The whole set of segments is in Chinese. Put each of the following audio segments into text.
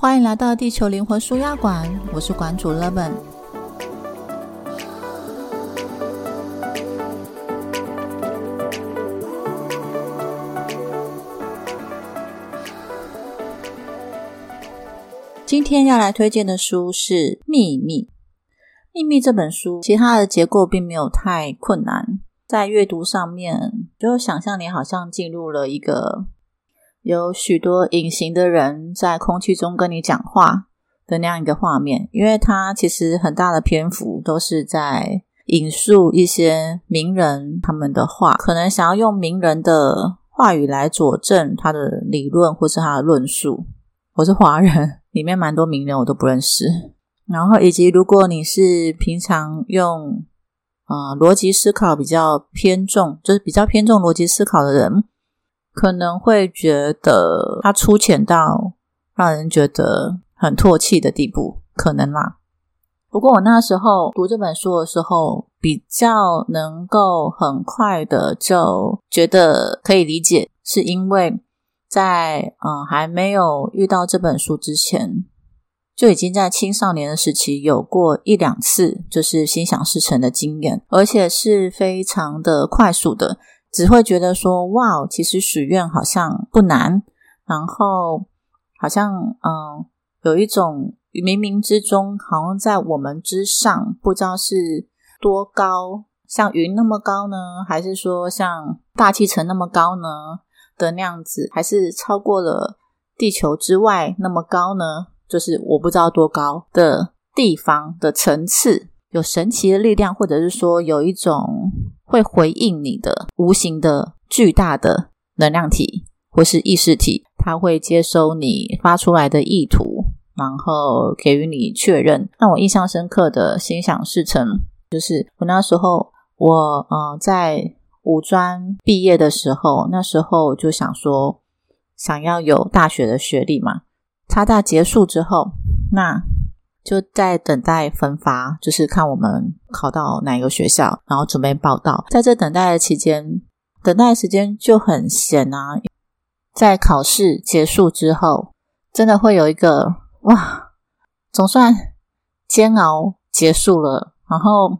欢迎来到地球灵魂舒压馆，我是馆主 Levin。今天要来推荐的书是《秘密》。《秘密》这本书，其他的结构并没有太困难，在阅读上面，就想象你好像进入了一个。有许多隐形的人在空气中跟你讲话的那样一个画面，因为它其实很大的篇幅都是在引述一些名人他们的话，可能想要用名人的话语来佐证他的理论或是他的论述。我是华人，里面蛮多名人我都不认识。然后以及如果你是平常用呃逻辑思考比较偏重，就是比较偏重逻辑思考的人。可能会觉得它粗浅到让人觉得很唾弃的地步，可能啦。不过我那时候读这本书的时候，比较能够很快的就觉得可以理解，是因为在嗯还没有遇到这本书之前，就已经在青少年的时期有过一两次就是心想事成的经验，而且是非常的快速的。只会觉得说哇，其实许愿好像不难，然后好像嗯，有一种冥冥之中好像在我们之上，不知道是多高，像云那么高呢，还是说像大气层那么高呢的那样子，还是超过了地球之外那么高呢？就是我不知道多高的地方的层次，有神奇的力量，或者是说有一种。会回应你的无形的巨大的能量体或是意识体，它会接收你发出来的意图，然后给予你确认。让我印象深刻的心想事成，就是我那时候我呃在五专毕业的时候，那时候就想说想要有大学的学历嘛，差大结束之后那。就在等待分发，就是看我们考到哪一个学校，然后准备报到。在这等待的期间，等待的时间就很闲啊。在考试结束之后，真的会有一个哇，总算煎熬结束了。然后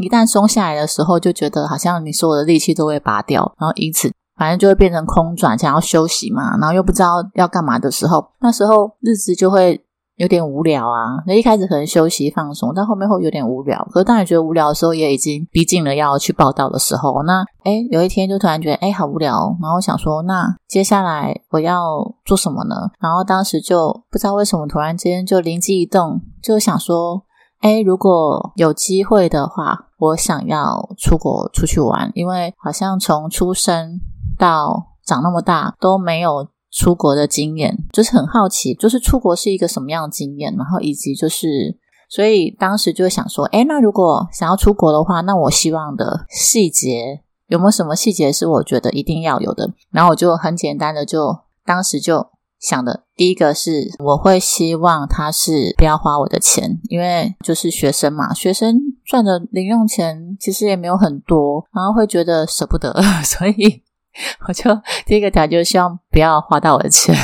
一旦松下来的时候，就觉得好像你所有的力气都会拔掉，然后因此反正就会变成空转，想要休息嘛，然后又不知道要干嘛的时候，那时候日子就会。有点无聊啊！那一开始可能休息放松，但后面会有点无聊。可是当你觉得无聊的时候，也已经逼近了要去报道的时候。那哎，有一天就突然觉得哎，好无聊。然后想说，那接下来我要做什么呢？然后当时就不知道为什么突然间就灵机一动，就想说，哎，如果有机会的话，我想要出国出去玩，因为好像从出生到长那么大都没有。出国的经验就是很好奇，就是出国是一个什么样的经验，然后以及就是，所以当时就想说，哎，那如果想要出国的话，那我希望的细节有没有什么细节是我觉得一定要有的？然后我就很简单的就当时就想的，第一个是我会希望他是不要花我的钱，因为就是学生嘛，学生赚的零用钱其实也没有很多，然后会觉得舍不得，所以。我就第一个条件，希望不要花到我的钱。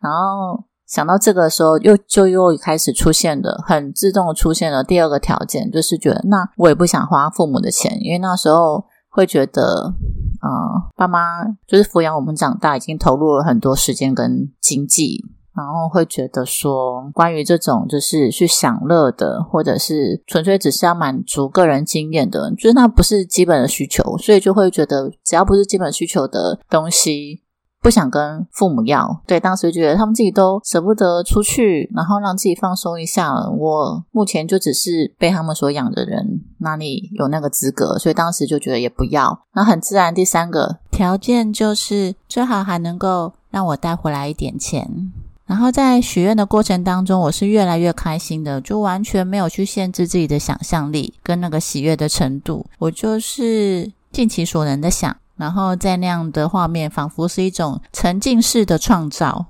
然后想到这个时候，又就又开始出现了很自动出现了第二个条件，就是觉得那我也不想花父母的钱，因为那时候会觉得，呃，爸妈就是抚养我们长大，已经投入了很多时间跟经济。然后会觉得说，关于这种就是去享乐的，或者是纯粹只是要满足个人经验的，就是那不是基本的需求，所以就会觉得只要不是基本需求的东西，不想跟父母要。对，当时觉得他们自己都舍不得出去，然后让自己放松一下。我目前就只是被他们所养的人，哪里有那个资格？所以当时就觉得也不要。那很自然，第三个条件就是最好还能够让我带回来一点钱。然后在许愿的过程当中，我是越来越开心的，就完全没有去限制自己的想象力跟那个喜悦的程度，我就是尽其所能的想，然后在那样的画面，仿佛是一种沉浸式的创造。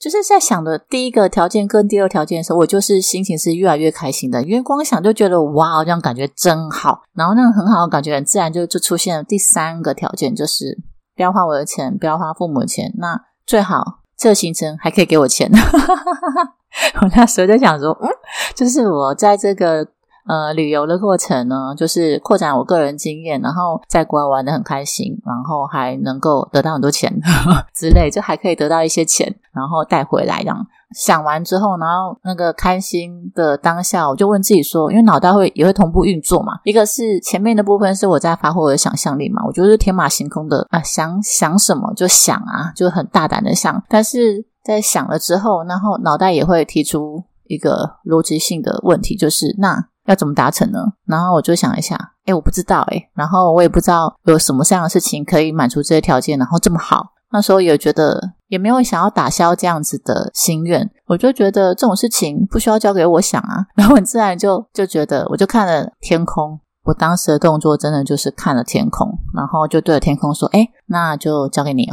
就是在想的第一个条件跟第二条件的时候，我就是心情是越来越开心的，因为光想就觉得哇，这样感觉真好，然后那种很好的感觉，很自然就就出现了第三个条件，就是不要花我的钱，不要花父母的钱，那。最好这行程还可以给我钱。我那时候就想说，嗯，就是我在这个。呃，旅游的过程呢，就是扩展我个人经验，然后在国外玩的很开心，然后还能够得到很多钱 之类，就还可以得到一些钱，然后带回来。这样想完之后，然后那个开心的当下，我就问自己说，因为脑袋会也会同步运作嘛，一个是前面的部分是我在发挥我的想象力嘛，我就是天马行空的啊，想想什么就想啊，就很大胆的想，但是在想了之后，然后脑袋也会提出一个逻辑性的问题，就是那。要怎么达成呢？然后我就想一下，哎，我不知道，哎，然后我也不知道有什么这样的事情可以满足这些条件，然后这么好。那时候也觉得也没有想要打消这样子的心愿，我就觉得这种事情不需要交给我想啊，然后很自然就就觉得，我就看了天空。我当时的动作真的就是看了天空，然后就对着天空说：“哎，那就交给你，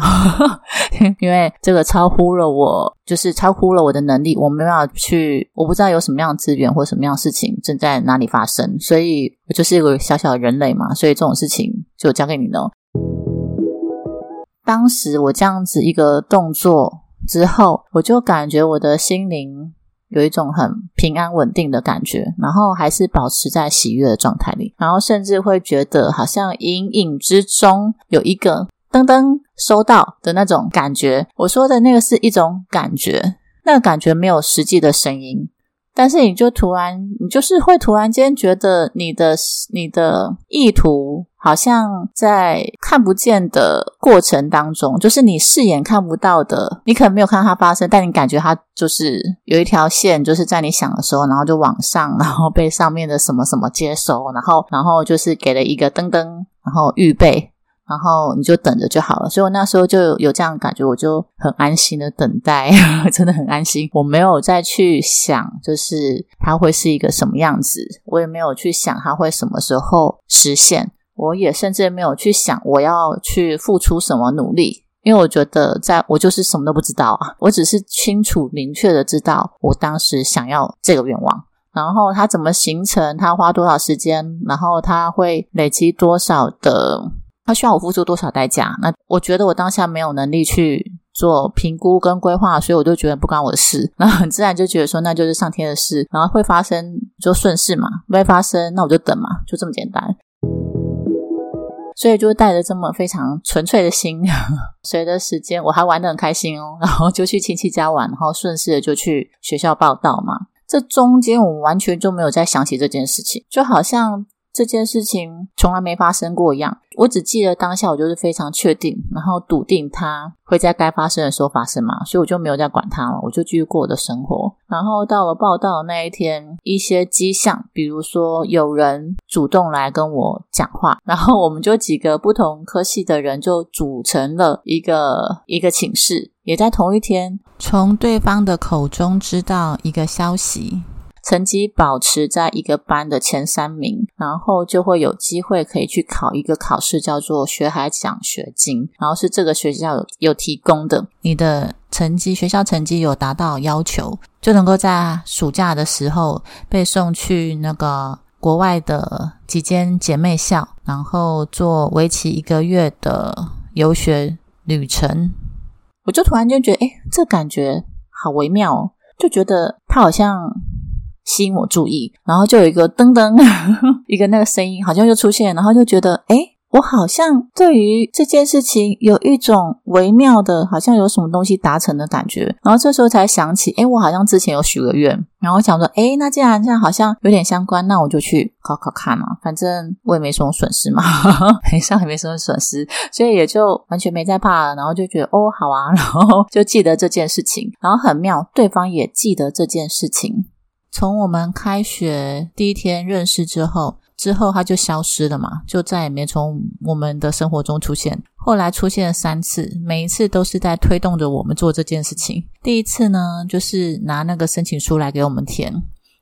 因为这个超乎了我，就是超乎了我的能力，我没办法去，我不知道有什么样的资源或什么样的事情正在哪里发生，所以我就是一个小小的人类嘛，所以这种事情就交给你了。当时我这样子一个动作之后，我就感觉我的心灵。”有一种很平安稳定的感觉，然后还是保持在喜悦的状态里，然后甚至会觉得好像隐隐之中有一个噔噔收到的那种感觉。我说的那个是一种感觉，那个感觉没有实际的声音。但是你就突然，你就是会突然间觉得你的你的意图好像在看不见的过程当中，就是你视眼看不到的，你可能没有看到它发生，但你感觉它就是有一条线，就是在你想的时候，然后就往上，然后被上面的什么什么接收，然后 然后就是给了一个噔噔，然后预备。然后你就等着就好了，所以我那时候就有这样感觉，我就很安心的等待，真的很安心。我没有再去想，就是它会是一个什么样子，我也没有去想它会什么时候实现，我也甚至没有去想我要去付出什么努力，因为我觉得在我就是什么都不知道啊，我只是清楚明确的知道我当时想要这个愿望，然后它怎么形成，它花多少时间，然后它会累积多少的。它需要我付出多少代价？那我觉得我当下没有能力去做评估跟规划，所以我就觉得不关我的事。然后很自然就觉得说，那就是上天的事。然后会发生就顺势嘛，不会发生那我就等嘛，就这么简单。所以就带着这么非常纯粹的心，随着时间我还玩得很开心哦。然后就去亲戚家玩，然后顺势的就去学校报道嘛。这中间我完全就没有再想起这件事情，就好像。这件事情从来没发生过一样，我只记得当下我就是非常确定，然后笃定它会在该发生的时候发生嘛，所以我就没有再管它了，我就继续过我的生活。然后到了报道那一天，一些迹象，比如说有人主动来跟我讲话，然后我们就几个不同科系的人就组成了一个一个寝室，也在同一天从对方的口中知道一个消息。成绩保持在一个班的前三名，然后就会有机会可以去考一个考试，叫做学海奖学金，然后是这个学校有提供的。你的成绩，学校成绩有达到要求，就能够在暑假的时候被送去那个国外的几间姐妹校，然后做为期一个月的游学旅程。我就突然间觉得，哎，这感觉好微妙，哦，就觉得他好像。吸引我注意，然后就有一个噔噔，一个那个声音好像就出现，然后就觉得，哎，我好像对于这件事情有一种微妙的，好像有什么东西达成的感觉。然后这时候才想起，哎，我好像之前有许个愿，然后想说，哎，那既然这样好像有点相关，那我就去考考看嘛，反正我也没什么损失嘛，没上也没什么损失，所以也就完全没再怕了。然后就觉得，哦，好啊，然后就记得这件事情，然后很妙，对方也记得这件事情。从我们开学第一天认识之后，之后他就消失了嘛，就再也没从我们的生活中出现。后来出现了三次，每一次都是在推动着我们做这件事情。第一次呢，就是拿那个申请书来给我们填；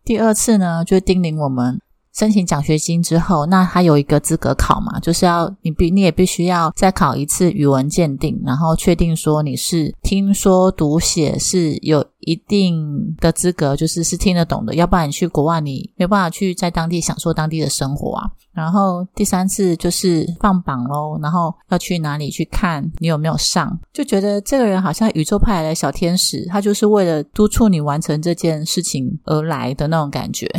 第二次呢，就叮咛我们申请奖学金之后，那他有一个资格考嘛，就是要你必你也必须要再考一次语文鉴定，然后确定说你是听说读写是有一定的资格，就是是听得懂的，要不然你去国外你没办法去在当地享受当地的生活啊。然后第三次就是放榜喽，然后要去哪里去看你有没有上，就觉得这个人好像宇宙派来的小天使，他就是为了督促你完成这件事情而来的那种感觉。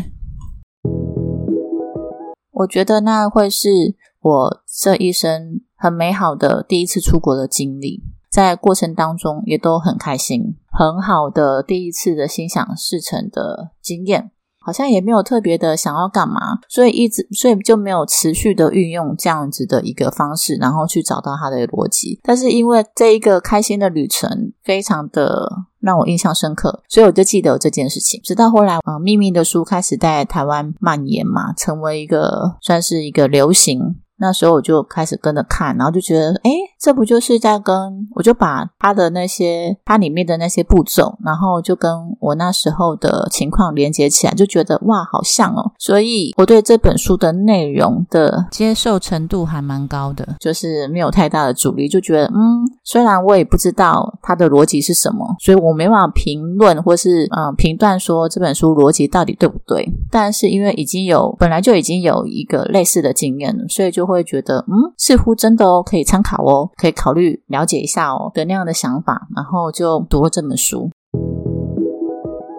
我觉得那会是我这一生很美好的第一次出国的经历，在过程当中也都很开心，很好的第一次的心想事成的经验。好像也没有特别的想要干嘛，所以一直所以就没有持续的运用这样子的一个方式，然后去找到它的逻辑。但是因为这一个开心的旅程非常的让我印象深刻，所以我就记得这件事情。直到后来，呃，秘密的书开始在台湾蔓延嘛，成为一个算是一个流行。那时候我就开始跟着看，然后就觉得，哎，这不就是在跟我就把它的那些它里面的那些步骤，然后就跟我那时候的情况连接起来，就觉得哇，好像哦。所以我对这本书的内容的接受程度还蛮高的，就是没有太大的阻力，就觉得，嗯，虽然我也不知道它的逻辑是什么，所以我没办法评论或是嗯评断说这本书逻辑到底对不对。但是因为已经有本来就已经有一个类似的经验了，所以就。会觉得嗯，似乎真的哦，可以参考哦，可以考虑了解一下哦的那样的想法，然后就读了这本书。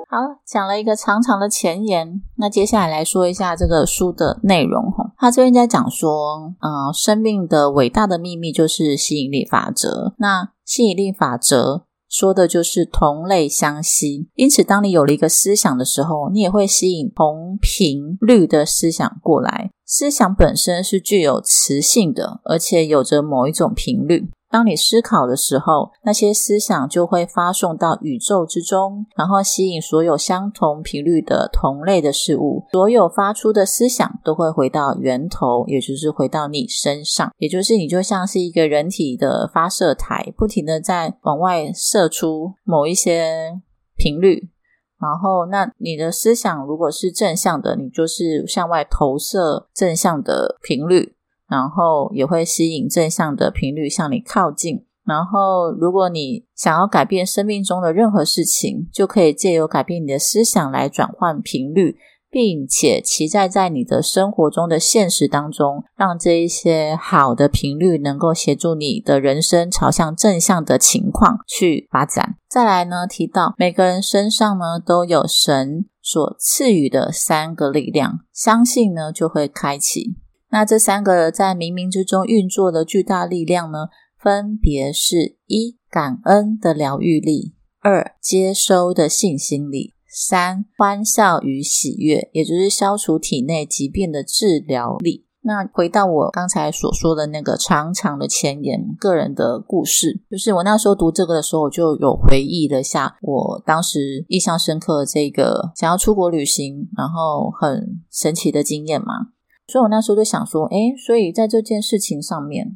好，讲了一个长长的前言，那接下来来说一下这个书的内容哈。他这边在讲说，嗯，生命的伟大的秘密就是吸引力法则。那吸引力法则。说的就是同类相吸，因此当你有了一个思想的时候，你也会吸引同频率的思想过来。思想本身是具有磁性的，而且有着某一种频率。当你思考的时候，那些思想就会发送到宇宙之中，然后吸引所有相同频率的同类的事物。所有发出的思想都会回到源头，也就是回到你身上，也就是你就像是一个人体的发射台，不停的在往外射出某一些频率。然后，那你的思想如果是正向的，你就是向外投射正向的频率。然后也会吸引正向的频率向你靠近。然后，如果你想要改变生命中的任何事情，就可以借由改变你的思想来转换频率，并且期待在你的生活中的现实当中，让这一些好的频率能够协助你的人生朝向正向的情况去发展。再来呢，提到每个人身上呢都有神所赐予的三个力量，相信呢就会开启。那这三个在冥冥之中运作的巨大力量呢，分别是：一、感恩的疗愈力；二、接收的信心力；三、欢笑与喜悦，也就是消除体内疾病的治疗力。那回到我刚才所说的那个长长的前言，个人的故事，就是我那时候读这个的时候，我就有回忆了下我当时印象深刻的这个想要出国旅行，然后很神奇的经验嘛。所以我那时候就想说，诶，所以在这件事情上面，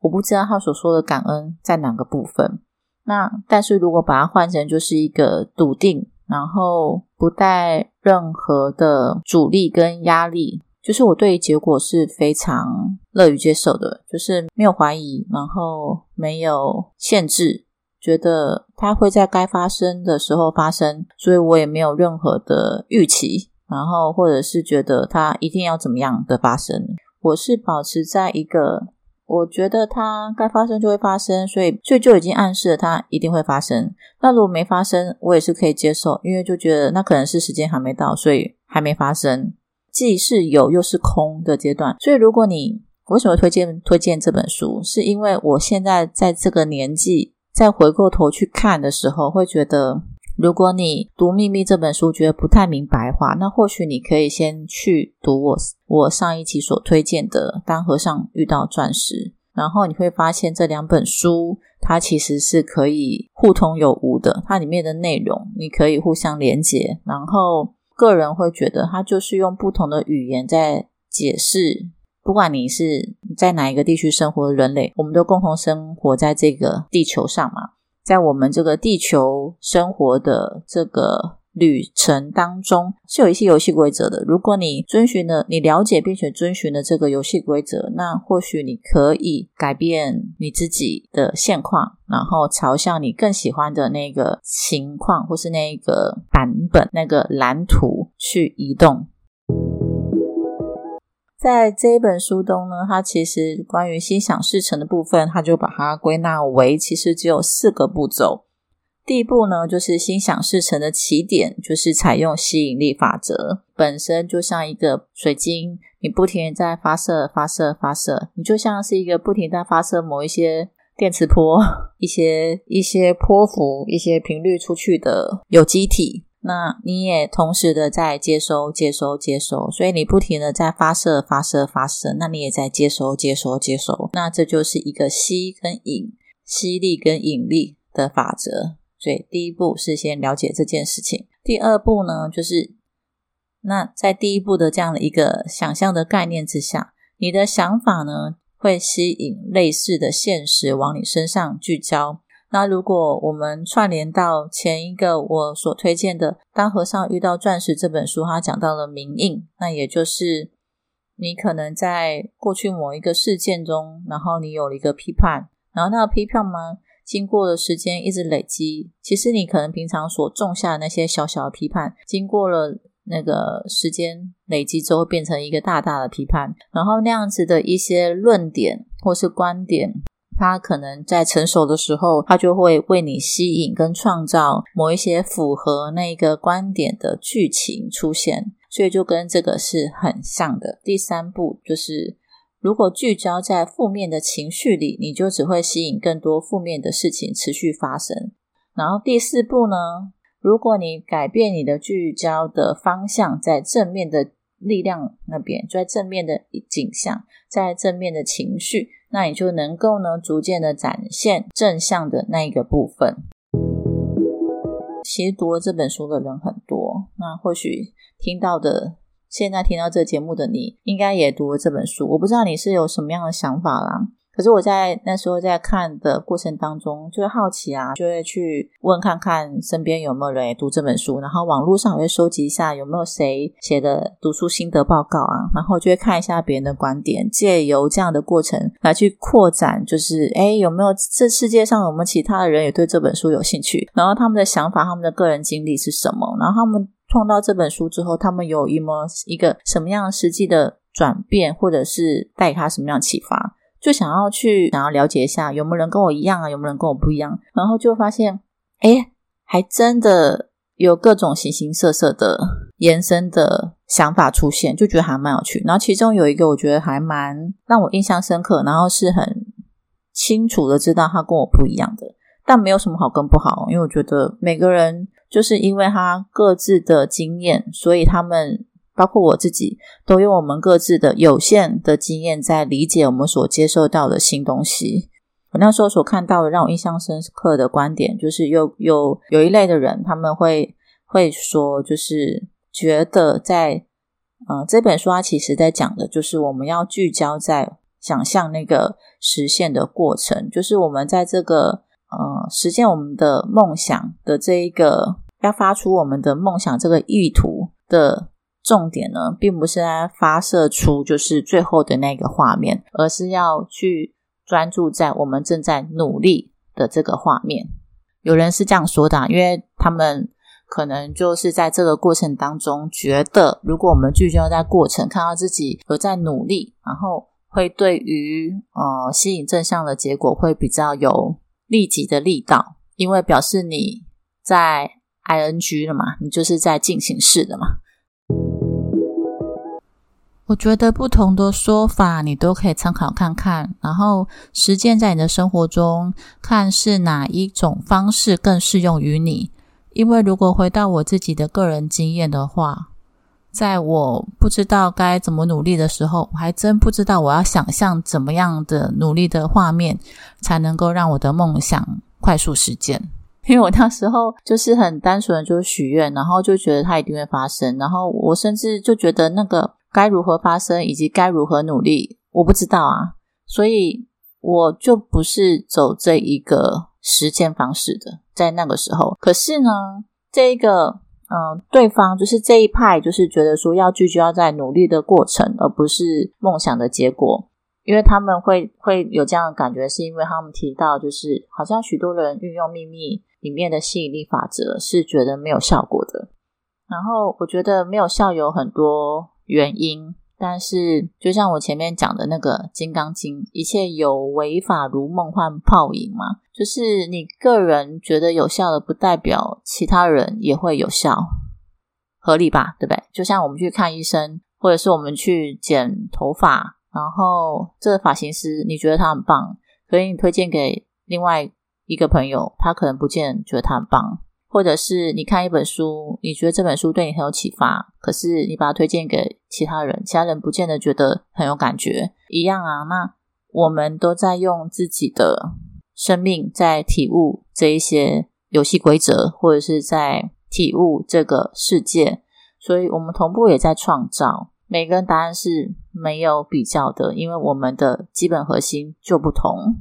我不知道他所说的感恩在哪个部分。那但是如果把它换成就是一个笃定，然后不带任何的阻力跟压力，就是我对结果是非常乐于接受的，就是没有怀疑，然后没有限制，觉得它会在该发生的时候发生，所以我也没有任何的预期。然后，或者是觉得它一定要怎么样的发生，我是保持在一个，我觉得它该发生就会发生，所以所以就已经暗示了它一定会发生。那如果没发生，我也是可以接受，因为就觉得那可能是时间还没到，所以还没发生，既是有又是空的阶段。所以如果你为什么推荐推荐这本书，是因为我现在在这个年纪，再回过头去看的时候，会觉得。如果你读《秘密》这本书觉得不太明白的话，那或许你可以先去读我我上一期所推荐的《当和尚遇到钻石》，然后你会发现这两本书它其实是可以互通有无的，它里面的内容你可以互相连接。然后个人会觉得它就是用不同的语言在解释，不管你是在哪一个地区生活的人类，我们都共同生活在这个地球上嘛。在我们这个地球生活的这个旅程当中是有一些游戏规则的。如果你遵循了，你了解并且遵循了这个游戏规则，那或许你可以改变你自己的现况，然后朝向你更喜欢的那个情况或是那个版本、那个蓝图去移动。在这一本书中呢，它其实关于心想事成的部分，它就把它归纳为其实只有四个步骤。第一步呢，就是心想事成的起点，就是采用吸引力法则，本身就像一个水晶，你不停在发射、发射、发射，你就像是一个不停在发射某一些电磁波、一些一些波幅、一些频率出去的有机体。那你也同时的在接收、接收、接收，所以你不停的在发射、发射、发射，那你也在接收、接收、接收。那这就是一个吸跟引、吸力跟引力的法则。所以第一步是先了解这件事情。第二步呢，就是那在第一步的这样的一个想象的概念之下，你的想法呢会吸引类似的现实往你身上聚焦。那如果我们串联到前一个我所推荐的《当和尚遇到钻石》这本书，它讲到了明印，那也就是你可能在过去某一个事件中，然后你有了一个批判，然后那个批判吗？经过了时间一直累积，其实你可能平常所种下的那些小小的批判，经过了那个时间累积之后，变成一个大大的批判，然后那样子的一些论点或是观点。他可能在成熟的时候，他就会为你吸引跟创造某一些符合那个观点的剧情出现，所以就跟这个是很像的。第三步就是，如果聚焦在负面的情绪里，你就只会吸引更多负面的事情持续发生。然后第四步呢，如果你改变你的聚焦的方向，在正面的力量那边，就在正面的景象，在正面的情绪。那你就能够呢，逐渐的展现正向的那一个部分。其实读了这本书的人很多，那或许听到的，现在听到这节目的你，应该也读了这本书。我不知道你是有什么样的想法啦。可是我在那时候在看的过程当中，就会好奇啊，就会去问看看身边有没有人也读这本书，然后网络上也会收集一下有没有谁写的读书心得报告啊，然后就会看一下别人的观点，借由这样的过程来去扩展，就是哎有没有这世界上有没有其他的人也对这本书有兴趣，然后他们的想法、他们的个人经历是什么，然后他们碰到这本书之后，他们有一么一个什么样实际的转变，或者是带给他什么样启发。就想要去想要了解一下有没有人跟我一样啊，有没有人跟我不一样？然后就发现，哎，还真的有各种形形色色的延伸的想法出现，就觉得还蛮有趣。然后其中有一个我觉得还蛮让我印象深刻，然后是很清楚的知道他跟我不一样的，但没有什么好跟不好，因为我觉得每个人就是因为他各自的经验，所以他们。包括我自己，都用我们各自的有限的经验，在理解我们所接受到的新东西。我那时候所看到的，让我印象深刻的观点，就是有有有一类的人，他们会会说，就是觉得在呃这本书，它其实在讲的，就是我们要聚焦在想象那个实现的过程，就是我们在这个呃实现我们的梦想的这一个，要发出我们的梦想这个意图的。重点呢，并不是在发射出就是最后的那个画面，而是要去专注在我们正在努力的这个画面。有人是这样说的，因为他们可能就是在这个过程当中，觉得如果我们聚焦在过程，看到自己有在努力，然后会对于呃吸引正向的结果会比较有立即的力道，因为表示你在 ing 了嘛，你就是在进行式的嘛。我觉得不同的说法你都可以参考看看，然后实践在你的生活中，看是哪一种方式更适用于你。因为如果回到我自己的个人经验的话，在我不知道该怎么努力的时候，我还真不知道我要想象怎么样的努力的画面，才能够让我的梦想快速实现。因为我那时候就是很单纯的就许愿，然后就觉得它一定会发生，然后我甚至就觉得那个。该如何发生，以及该如何努力，我不知道啊，所以我就不是走这一个实践方式的，在那个时候。可是呢，这一个嗯，对方就是这一派，就是觉得说要聚焦在努力的过程，而不是梦想的结果。因为他们会会有这样的感觉，是因为他们提到，就是好像许多人运用秘密里面的吸引力法则，是觉得没有效果的。然后我觉得没有效有很多原因，但是就像我前面讲的那个《金刚经》，一切有为法如梦幻泡影嘛，就是你个人觉得有效的，不代表其他人也会有效，合理吧？对不对？就像我们去看医生，或者是我们去剪头发。然后这个发型师你觉得他很棒，可以你推荐给另外一个朋友，他可能不见觉得他很棒。或者是你看一本书，你觉得这本书对你很有启发，可是你把它推荐给其他人，其他人不见得觉得很有感觉。一样啊，那我们都在用自己的生命在体悟这一些游戏规则，或者是在体悟这个世界，所以我们同步也在创造。每个人答案是没有比较的，因为我们的基本核心就不同。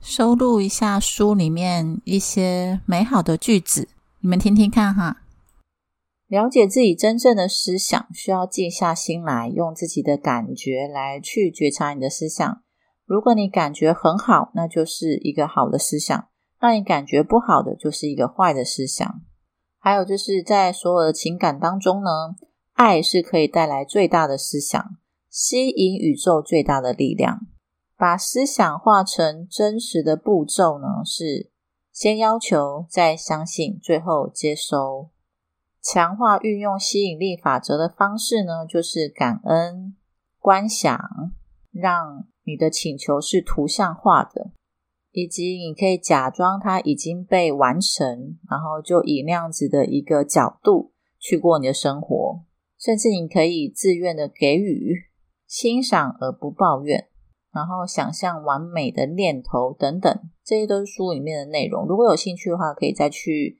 收录一下书里面一些美好的句子，你们听听看哈。了解自己真正的思想，需要静下心来，用自己的感觉来去觉察你的思想。如果你感觉很好，那就是一个好的思想；让你感觉不好的，就是一个坏的思想。还有就是在所有的情感当中呢，爱是可以带来最大的思想，吸引宇宙最大的力量。把思想化成真实的步骤呢，是先要求，再相信，最后接收。强化运用吸引力法则的方式呢，就是感恩、观想，让你的请求是图像化的。以及你可以假装它已经被完成，然后就以那样子的一个角度去过你的生活，甚至你可以自愿的给予、欣赏而不抱怨，然后想象完美的念头等等，这些都是书里面的内容。如果有兴趣的话，可以再去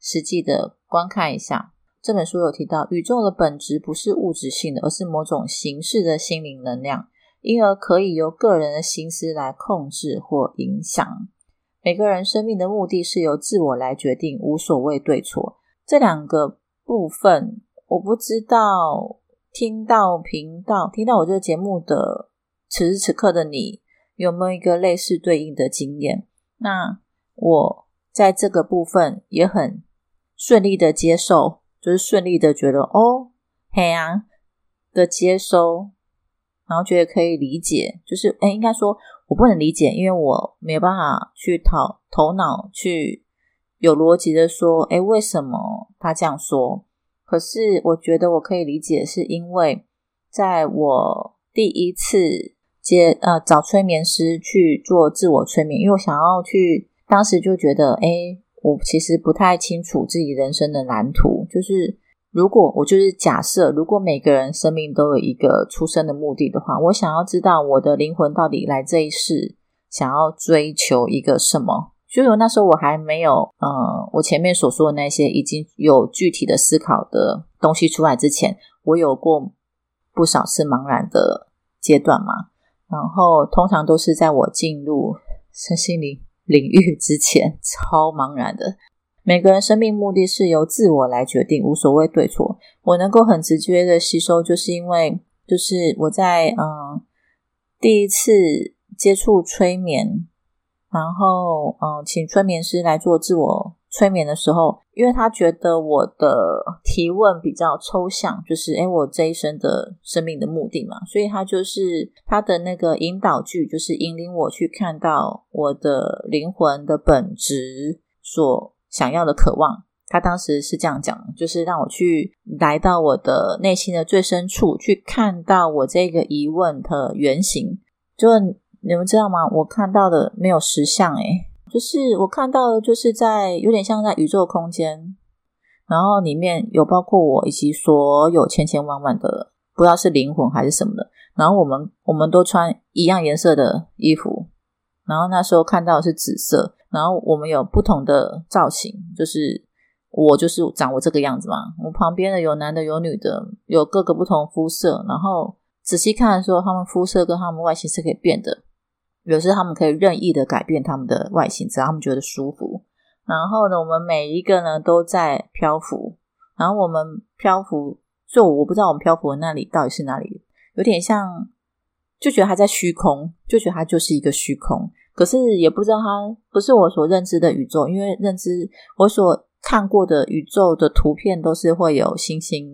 实际的观看一下。这本书有提到，宇宙的本质不是物质性的，而是某种形式的心灵能量。因而可以由个人的心思来控制或影响。每个人生命的目的是由自我来决定，无所谓对错。这两个部分，我不知道听到频道听到我这个节目的此时此刻的你有没有一个类似对应的经验？那我在这个部分也很顺利的接受，就是顺利的觉得哦，嘿啊的接收。然后觉得可以理解，就是哎，应该说我不能理解，因为我没有办法去讨头脑去有逻辑的说，哎，为什么他这样说？可是我觉得我可以理解，是因为在我第一次接呃找催眠师去做自我催眠，因为我想要去，当时就觉得，哎，我其实不太清楚自己人生的蓝图，就是。如果我就是假设，如果每个人生命都有一个出生的目的的话，我想要知道我的灵魂到底来这一世想要追求一个什么。所以那时候我还没有，呃，我前面所说的那些已经有具体的思考的东西出来之前，我有过不少次茫然的阶段嘛。然后通常都是在我进入身心灵领域之前，超茫然的。每个人生命目的是由自我来决定，无所谓对错。我能够很直接的吸收，就是因为就是我在嗯第一次接触催眠，然后嗯请催眠师来做自我催眠的时候，因为他觉得我的提问比较抽象，就是诶我这一生的生命的目的嘛，所以他就是他的那个引导句，就是引领我去看到我的灵魂的本质所。想要的渴望，他当时是这样讲，就是让我去来到我的内心的最深处，去看到我这个疑问的原型。就你们知道吗？我看到的没有实相，诶，就是我看到，就是在有点像在宇宙空间，然后里面有包括我以及所有千千万万的，不知道是灵魂还是什么的。然后我们我们都穿一样颜色的衣服，然后那时候看到是紫色。然后我们有不同的造型，就是我就是长我这个样子嘛。我旁边的有男的有女的，有各个不同肤色。然后仔细看的时候，他们肤色跟他们外形是可以变的。有时他们可以任意的改变他们的外形，只要他们觉得舒服。然后呢，我们每一个呢都在漂浮，然后我们漂浮，就我不知道我们漂浮的那里到底是哪里，有点像，就觉得它在虚空，就觉得它就是一个虚空，可是也不知道它不是我所认知的宇宙，因为认知我所看过的宇宙的图片都是会有星星、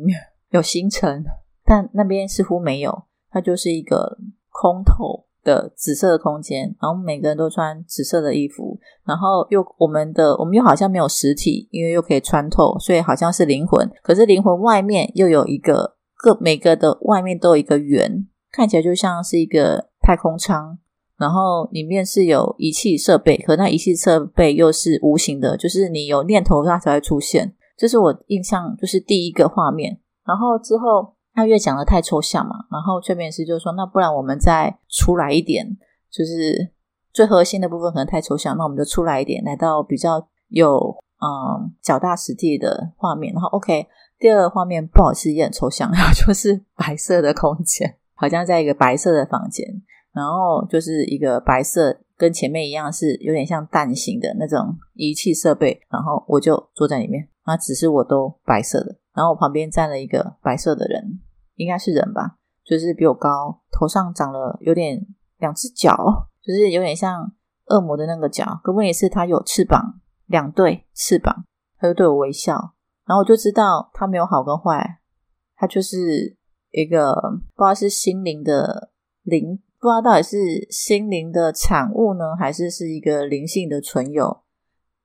有星辰，但那边似乎没有，它就是一个空透。的紫色的空间，然后每个人都穿紫色的衣服，然后又我们的我们又好像没有实体，因为又可以穿透，所以好像是灵魂。可是灵魂外面又有一个各每个的外面都有一个圆，看起来就像是一个太空舱，然后里面是有仪器设备，可那仪器设备又是无形的，就是你有念头它才会出现。这是我印象就是第一个画面，然后之后。他越讲的太抽象嘛，然后催眠师就说：“那不然我们再出来一点，就是最核心的部分可能太抽象，那我们就出来一点，来到比较有嗯脚踏实地的画面。然后 OK，第二个画面不好意思也很抽象，然后就是白色的空间，好像在一个白色的房间，然后就是一个白色跟前面一样是有点像蛋形的那种仪器设备，然后我就坐在里面，啊，只是我都白色的。”然后我旁边站了一个白色的人，应该是人吧，就是比我高，头上长了有点两只脚，就是有点像恶魔的那个脚。可问题是，他有翅膀，两对翅膀，他就对我微笑。然后我就知道他没有好跟坏，他就是一个不知道是心灵的灵，不知道到底是心灵的产物呢，还是是一个灵性的存有，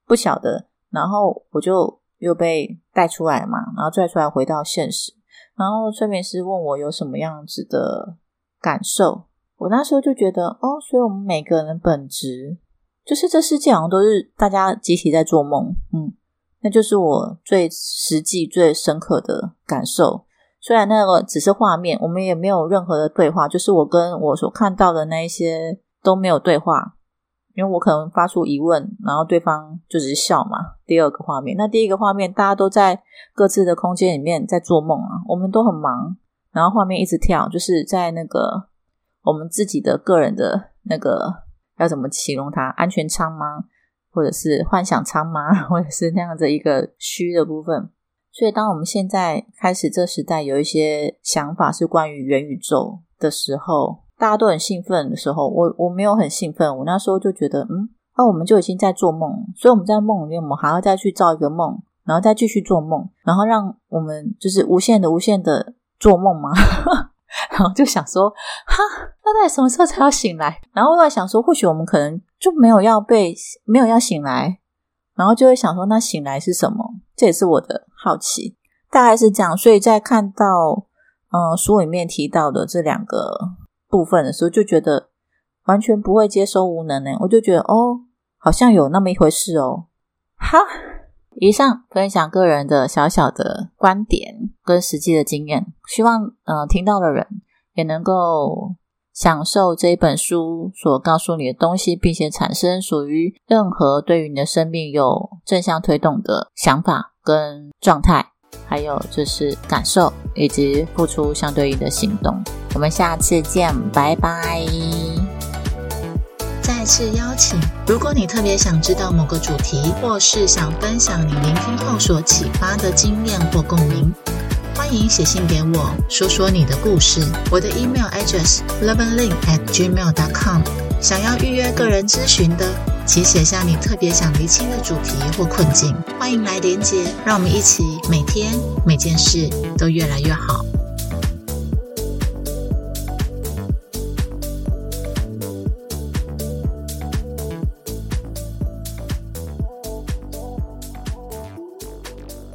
不晓得。然后我就。又被带出来嘛，然后拽出来回到现实，然后催眠师问我有什么样子的感受，我那时候就觉得哦，所以我们每个人的本质就是这世界好像都是大家集体在做梦，嗯，那就是我最实际、最深刻的感受。虽然那个只是画面，我们也没有任何的对话，就是我跟我所看到的那一些都没有对话。因为我可能发出疑问，然后对方就只是笑嘛。第二个画面，那第一个画面，大家都在各自的空间里面在做梦啊，我们都很忙，然后画面一直跳，就是在那个我们自己的个人的那个要怎么形容它？安全舱吗？或者是幻想舱吗？或者是那样的一个虚的部分？所以，当我们现在开始这时代有一些想法是关于元宇宙的时候。大家都很兴奋的时候，我我没有很兴奋。我那时候就觉得，嗯，那我们就已经在做梦，所以我们在梦里面，我们还要再去造一个梦，然后再继续做梦，然后让我们就是无限的、无限的做梦吗？然后就想说，哈，那在什么时候才要醒来？然后我想说，或许我们可能就没有要被，没有要醒来，然后就会想说，那醒来是什么？这也是我的好奇，大概是这样。所以在看到嗯书里面提到的这两个。部分的时候就觉得完全不会接收无能呢，我就觉得哦，好像有那么一回事哦。好，以上分享个人的小小的观点跟实际的经验，希望呃听到的人也能够享受这一本书所告诉你的东西，并且产生属于任何对于你的生命有正向推动的想法跟状态。还有就是感受以及付出相对应的行动。我们下次见，拜拜。再次邀请，如果你特别想知道某个主题，或是想分享你聆听后所启发的经验或共鸣，欢迎写信给我，说说你的故事。我的 email address loveandlink at gmail dot com。想要预约个人咨询的。请写下你特别想厘清的主题或困境，欢迎来连接，让我们一起每天每件事都越来越好。